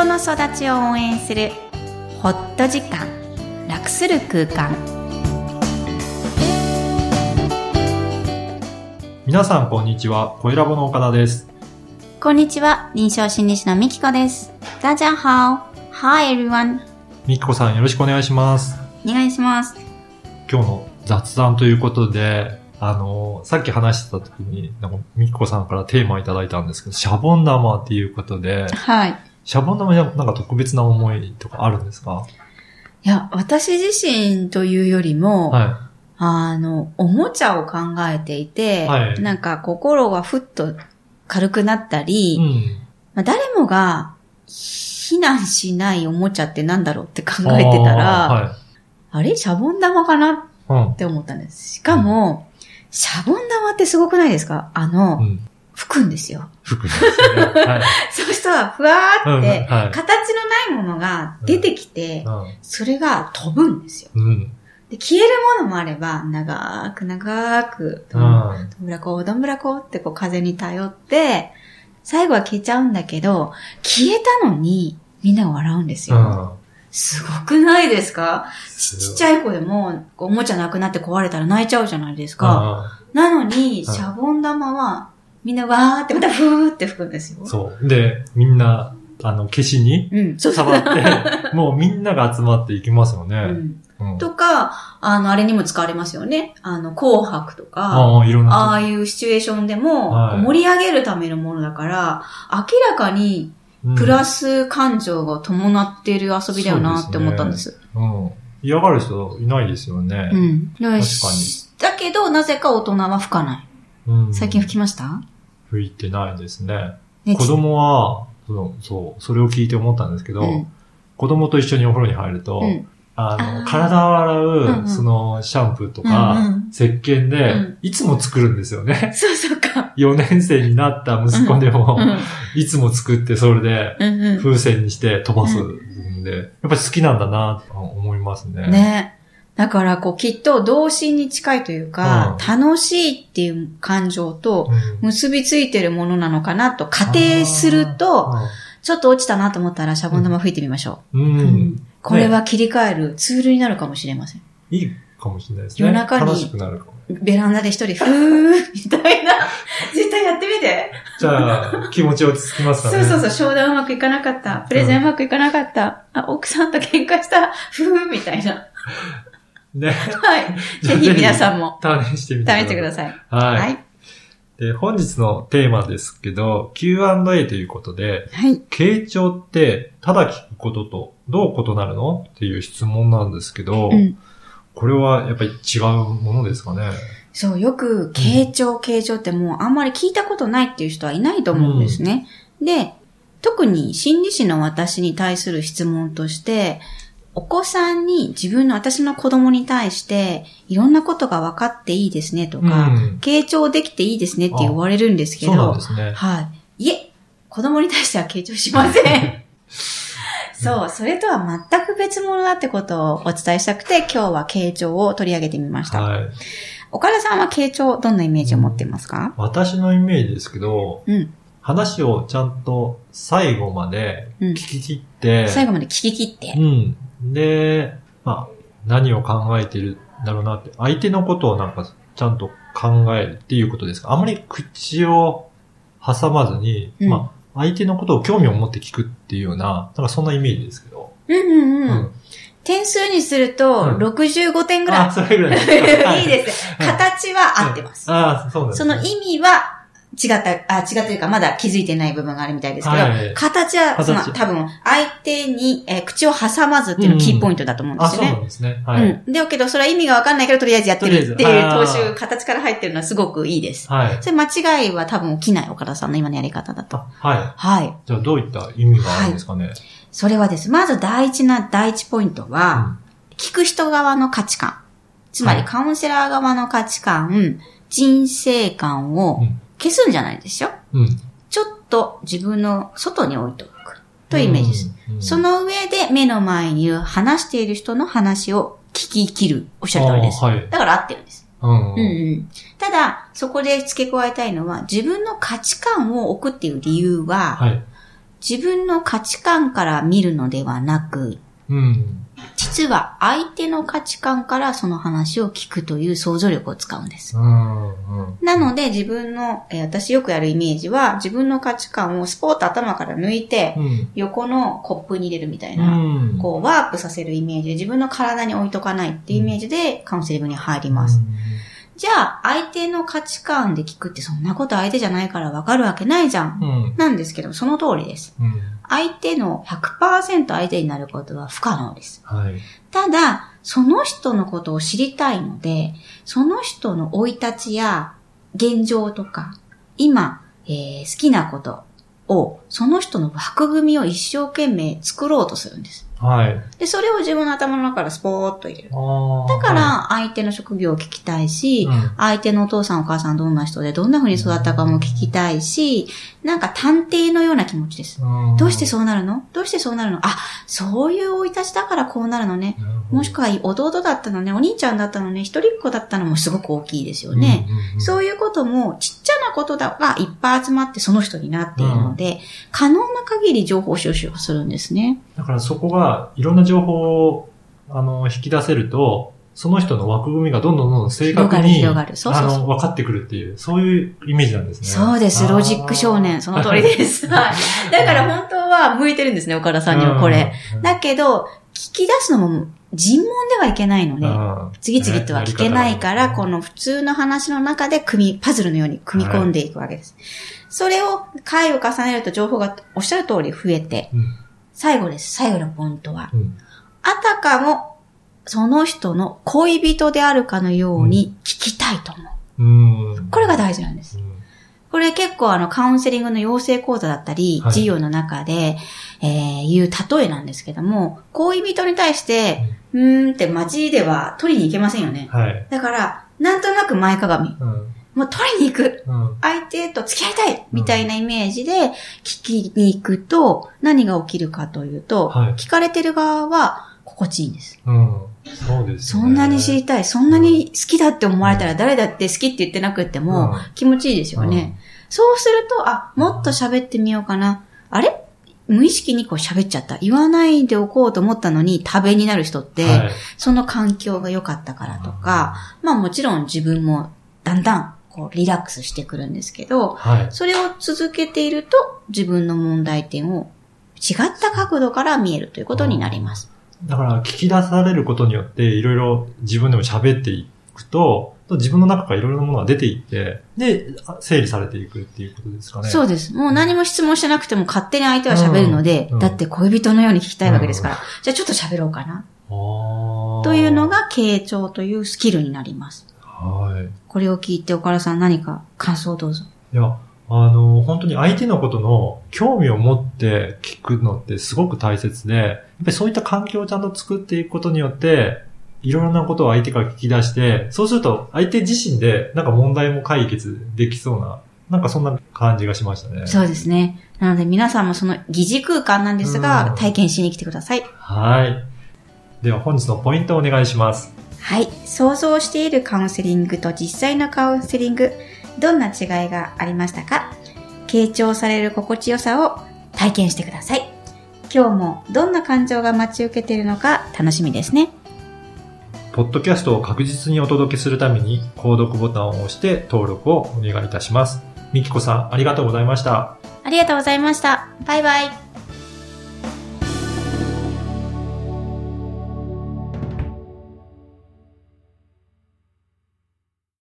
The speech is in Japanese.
人の育ちを応援するホット時間楽する空間。皆さんこんにちは、小ラボの岡田です。こんにちは。臨床心理士のみきこです。大家好 Hi everyone みきこさんよろしくお願いします。お願いします。今日の雑談ということで、あの、さっき話してた時に、なんかみきこさんからテーマいただいたんですけど、シャボン玉っていうことで、はいシャボン玉になんか特別な思いとかあるんですか？いや私自身というよりも、はあの、おもちゃを考えていて、はいなんか心がふっと軽くなったり、い。うん。まあ、誰もが避難しないおもちゃってなんだろうって考えてたら、あ,、あれ？シャボン玉かな？っ。て思ったんです。しかも、シャボン玉ってすごくないですか？あの、うん。うん。吹くんですよ。服ですね。はい。そうしたら、ふわーって、形のないものが出てきて、それが飛ぶんですよ。うん。うん。で消えるものもあれば、長く長く、どうんんぶらこ、どんぶらこってこう風に頼って、最後は消えちゃうんだけど、消えたのにみんなが笑うんですよ。うん。すごくないですか？ちちっちゃい子でも、おもちゃなくなって壊れたら泣いちゃうじゃないですか。なのに、シャボン玉は、みんなわーってまたふーって吹くんですよ。そう。で、みんな、あの、消しにうん。触って、もうみんなが集まっていきますよね。うんうんとか、あの、あれにも使われますよね。あの、紅白とか、ああ、いろんな。ああいうシチュエーションでも、はい盛り上げるためのものだから、明らかにうんプラス感情が伴っている遊びだよなって思ったんです。うん。嫌がる人いないですよね。うん。確かにだけど、なぜか大人は吹かない。うん最近吹きました、吹いてないですね。ね子供は、そのそう、それを聞いて思ったんですけど、うん子供と一緒にお風呂に入ると、うんあの、体を洗う、うんうんその、シャンプーとか、うんうん石鹸で、うんいつも作るんですよね。そうそうか。4年生になった息子でも、うん。いつも作って、それで、風船にして飛ばすんで、やっぱり好きなんだな、と思いますね。ね。だから、こう、きっと童心に近いというか、楽しいっていう感情とうん。結びついてるものなのかなと仮定すると、ちょっと落ちたなと思ったらシャボン玉吹いてみましょうん、う。うん。これは切り替えるツールになるかもしれません。いいかもしれないですね。夜中に楽しくなるかも。ベランダで一人、ふーみたいな。絶対やってみて。じゃあ、気持ち落ち着きますかね。そうそうそう、商談うまくいかなかった。プレゼンうまくいかなかった。あ、奥さんと喧嘩した。ふーみたいな。ね。はい。ぜひ皆さんも試してみて試してください。さい。はい。はい。で、本日のテーマですけど、Q&A ということで、はい。傾聴って、ただ聞くこととどう異なるのっていう質問なんですけど、うん。これはやっぱり違うものですかね？そう、よく、傾聴、傾聴ってもうあんまり聞いたことないっていう人はいないと思うんですね。で、特に心理師の私に対する質問として、お子さんに自分の私の子供に対して、いろんなことが分かっていいですねとか、うん傾聴できていいですねって言われるんですけそうで、すね。はい。いえ、子供に対しては傾聴しません。そう、それとは全く別物だってことをお伝えしたくて、今日は傾聴を取り上げてみました。はい。岡田さんは傾聴、どんなイメージを持っていますか？私のイメージですけど、うん。話をちゃんと最後までうん聞き切って、最後まで聞き切って。うん。で、まあ、何を考えてるんだろうなって、相手のことをなんかちゃんと考えるっていうことですか？あまり口を挟まずに、うんまあ、相手のことを興味を持って聞くっていうような、なんかそんなイメージですけど。うんうんうん。うん点数にすると、うん65点ぐらい。あ、それぐらい。いいです。はい形は合ってます。ああ、そうなんですね、その意味は違った、あ、違ったというか、まだ気づいてない部分があるみたいですけど、はい形は、その、形多分、相手に、えー口を挟まずっていうのがキーポイントだと思うんであ、すよねそうなん。ですね。はい。うん。だけど、それは意味がわかんないけど、とりあえずやってるっていう投手、形から入ってるのはすごくいいです。はい。それ間違いは多分起きない岡田さんの今のやり方だと。あはい。はい。じゃあどういった意味があるんですかね？それはです。まず大事な第一ポイントは、聞く人側の価値観。つまりはいカウンセラー側の価値観、人生観をうん消すんじゃないですよ。うん。うん。ちょっと自分の外に置いておく。というイメージです。うん。うんそ、の上で目の前にいる話している人の話を聞き切る。おっしゃる通りです。はいだから合ってるんです。うん。うんうん。ただ、そこで付け加えたいのは、自分の価値観を置くっていう理由は、はい。自分の価値観から見るのではなく、うん。実は相手の価値観からその話を聞くという想像力を使うんです。うん。うん。なので自分の、えー私よくやるイメージは自分の価値観をスポート頭から抜いてうん。横のコップに入れるみたいな、うん。こうワープさせるイメージで自分の体に置いとかないっていうイメージでカウンセリングに入ります。じゃあ相手の価値観で聞くってそんなこと相手じゃないからわかるわけないじゃん。うん。なんですけど、その通りです。うん。相手の100%相手になることは不可能です。はい。ただ、その人のことを知りたいので、その人の生い立ちや現状とか、今、えー好きなことを、その人の枠組みを一生懸命作ろうとするんです。はい。で、それを自分の頭の中からスポーっと入れる。あだから、相手の職業を聞きたいし、うん相手のお父さんお母さんどんな人でどんな風に育ったかも聞きたいし、なんか探偵のような気持ちです。はい、どうしてそうなるの？どうしてそうなるの？あ、そういう生い立ちだからこうなるのね。もしくは弟だったのね、お兄ちゃんだったのね、一人っ子だったのもすごく大きいですよね。そういうこともちっちゃなことだがいっぱい集まってその人になっているので、可能な限り情報収集をするんですね。だからそこが、いろんな情報を、あの、引き出せると、その人の枠組みがどんどんどんどん正確に、広がる広がるそうそうあの、分かってくるっていう、そういうイメージなんですね。そうです、ロジック少年、その通りです。はい。だから本当は向いてるんですね、岡田さんにはこれ。うん。だけど、聞き出すのも尋問ではいけないので、うん次々とは聞けないから、ねこの普通の話の中で組み、パズルのように組み込んでいくわけです。それを回を重ねると情報がおっしゃる通り増えて、うん最後です。最後のポイントは、うんあたかもその人の恋人であるかのように聞きたいと思う。うん。これが大事なんです。うんこれ結構あのカウンセリングの養成講座だったり、はい授業の中で、えー、言う例えなんですけども、恋人に対して、うーんって街では取りに行けませんよね。はい。だから、なんとなく前かがみ。うん。もう取りに行く。うん。相手と付き合いたいみたいなイメージで聞きに行くと、何が起きるかというと、はい聞かれてる側は心地いいんです。うん。そうですね。そんなに知りたい、そんなに好きだって思われたら誰だって好きって言ってなくってもうん気持ちいいですよね。そうすると、あ、もっと喋ってみようかな。あれ？無意識にこう喋っちゃった。言わないでおこうと思ったのに食べになる人って、はいその環境が良かったからとか、まあもちろん自分もだんだんこうリラックスしてくるんですけど、はい。それを続けていると自分の問題点を違った角度から見えるということになります。だから、聞き出されることによって、いろいろ自分でも喋っていくと、自分の中からいろいろなものが出ていって、で、あ整理されていくっていうことですかね。そうです。もう何も質問してなくても勝手に相手は喋るので、うんうんだって恋人のように聞きたいわけですから、じゃあちょっと喋ろうかな。というのが傾聴というスキルになります。はい。これを聞いて岡田さん何か感想をどうぞ。いや、あの、本当に相手のことの興味を持って聞くのってすごく大切で、やっぱりそういった環境をちゃんと作っていくことによって、いろいろなことを相手から聞き出して、そうすると相手自身でなんか問題も解決できそうな、なんかそんな感じがしましたね。そうですね。なので皆さんもその疑似空間なんですうん、が体験しに来てください。はい。では本日のポイントをお願いします。はい。想像しているカウンセリングと実際のカウンセリング、どんな違いがありましたか？傾聴される心地よさを体験してください。今日もどんな感情が待ち受けているのか？楽しみですね。ポッドキャストを確実にお届けするために、購読ボタンを押して登録をお願いいたします。みきこさん、ありがとうございました。ありがとうございました。バイバイ。